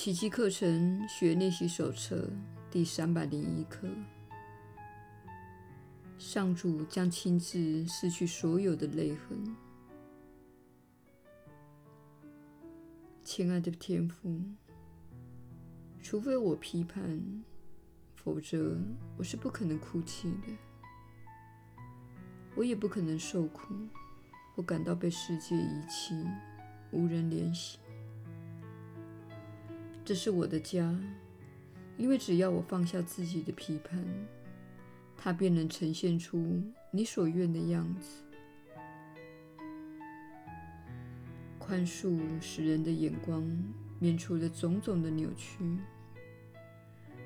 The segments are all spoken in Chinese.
奇迹课程学练习手册第三百零一课：上主将亲自拭去所有的泪痕。亲爱的天父，除非我批判，否则我是不可能哭泣的。我也不可能受苦，我感到被世界遗弃，无人怜惜。这是我的家，因为只要我放下自己的批判，它便能呈现出你所愿的样子。宽恕使人的眼光免除了种种的扭曲。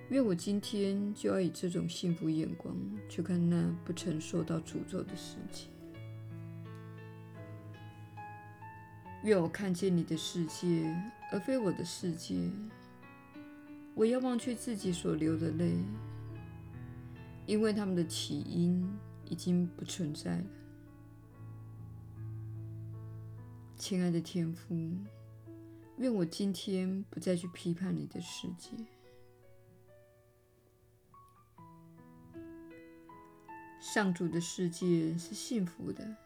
愿我今天就要以这种幸福眼光去看那不曾受到诅咒的世界。愿我看见你的世界，而非我的世界。我要忘却自己所流的泪，因为他们的起因已经不存在了。亲爱的天父，愿我今天不再去批判你的世界。上主的世界是幸福的，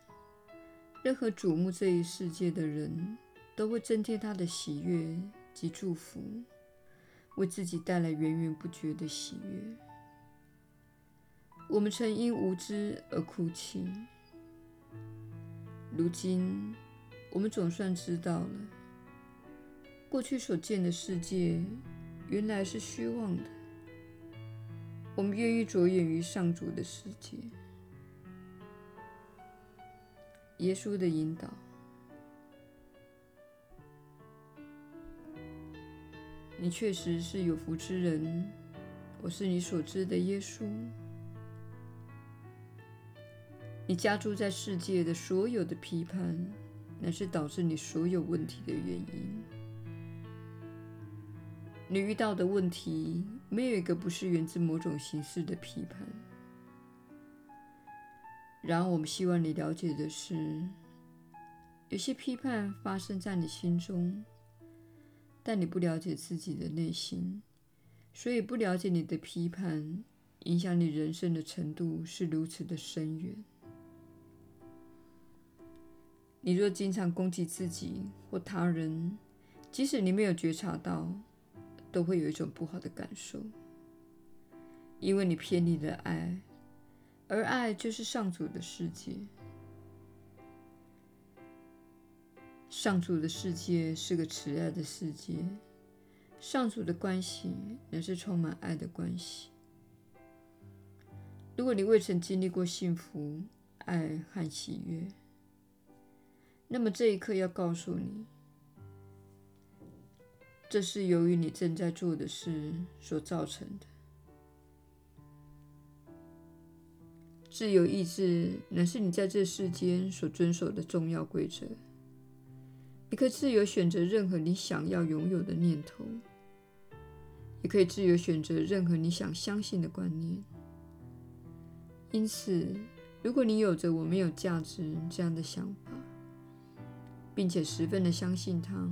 任何瞩目这一世界的人都会增添他的喜悦及祝福，为自己带来源源不绝的喜悦。我们曾因无知而哭泣，如今我们总算知道了，过去所见的世界原来是虚妄的。我们愿意着眼于上主的世界。耶稣的引导，你确实是有福之人。我是你所知的耶稣。你加诸在世界的所有的批判，乃是导致你所有问题的原因。你遇到的问题，没有一个不是源自某种形式的批判。然而，我们希望你了解的是，有些批判发生在你心中，但你不了解自己的内心，所以不了解你的批判影响你人生的程度是如此的深远。你若经常攻击自己或他人，即使你没有觉察到，都会有一种不好的感受，因为你偏离了爱，而爱就是上主的世界。上主的世界是个慈爱的世界，上主的关系也是充满爱的关系。如果你未曾经历过幸福、爱和喜悦，那么这一刻要告诉你。这是由于你正在做的事所造成的。自由意志乃是你在这世间所遵守的重要规则。你可以自由选择任何你想要拥有的念头，也可以自由选择任何你想相信的观念。因此，如果你有着“我没有价值”这样的想法，并且十分的相信它，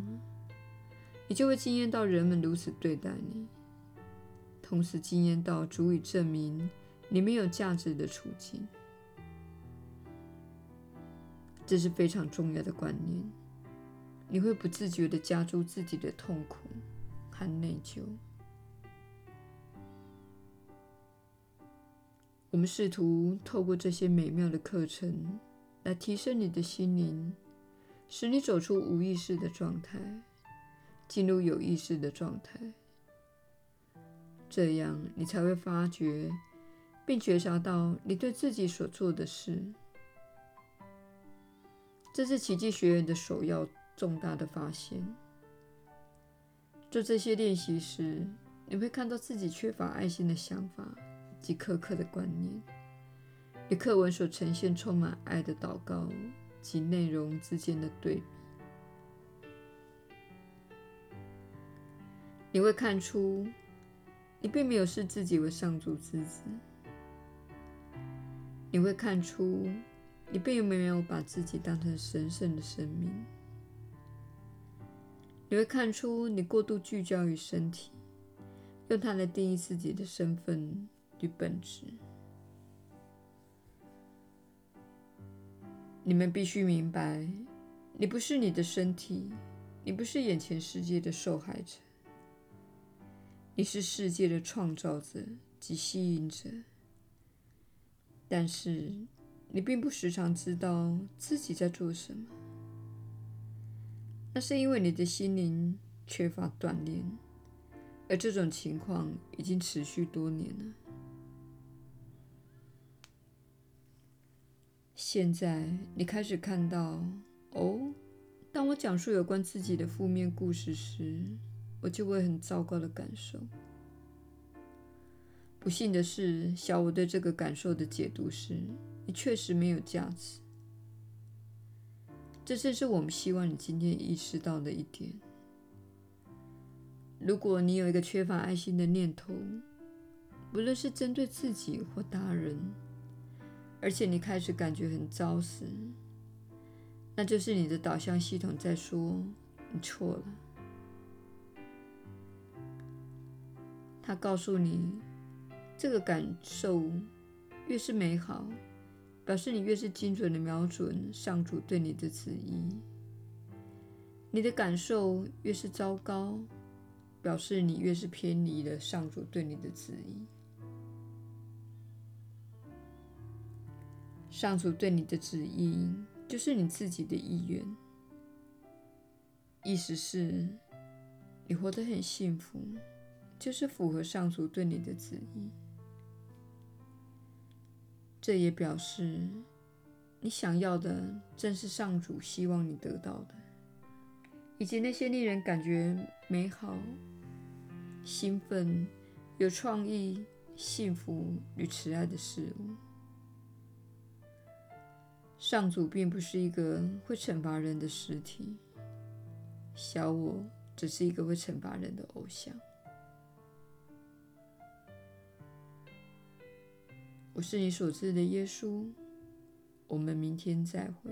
你就会惊艳到人们如此对待你，同时惊艳到足以证明你没有价值的处境。这是非常重要的观念。你会不自觉地加诸自己的痛苦和内疚。我们试图透过这些美妙的课程来提升你的心灵，使你走出无意识的状态。进入有意识的状态，这样你才会发觉并觉察到你对自己所做的事。这是奇迹学院的首要重大的发现。做这些练习时，你会看到自己缺乏爱心的想法及苛刻的观念，与课文所呈现充满爱的祷告及内容之间的对比。你会看出，你并没有视自己为上主之子。你会看出，你并没有把自己当成神圣的生命。你会看出你过度聚焦于身体，用它来定义自己的身份与本质。你们必须明白，你不是你的身体，你不是眼前世界的受害者，你是世界的创造者及吸引者。但是，你并不时常知道自己在做什么，那是因为你的心灵缺乏锻炼，而这种情况已经持续多年了。现在你开始看到，哦，当我讲述有关自己的负面故事时，我就会很糟糕的感受。不幸的是，小我对这个感受的解读是：你确实没有价值。这正是我们希望你今天意识到的一点。如果你有一个缺乏爱心的念头，不论是针对自己或他人，而且你开始感觉很糟时，那就是你的导向系统在说你错了。他告诉你，这个感受越是美好，表示你越是精准的瞄准上主对你的旨意；你的感受越是糟糕，表示你越是偏离了上主对你的旨意。上主对你的旨意，就是你自己的意愿。意思是，你活得很幸福，就是符合上主对你的旨意。这也表示，你想要的正是上主希望你得到的，以及那些令人感觉美好、兴奋、有创意、幸福与慈爱的事物。上主并不是一个会惩罚人的实体，小我只是一个会惩罚人的偶像。我是你所知的耶稣，我们明天再会。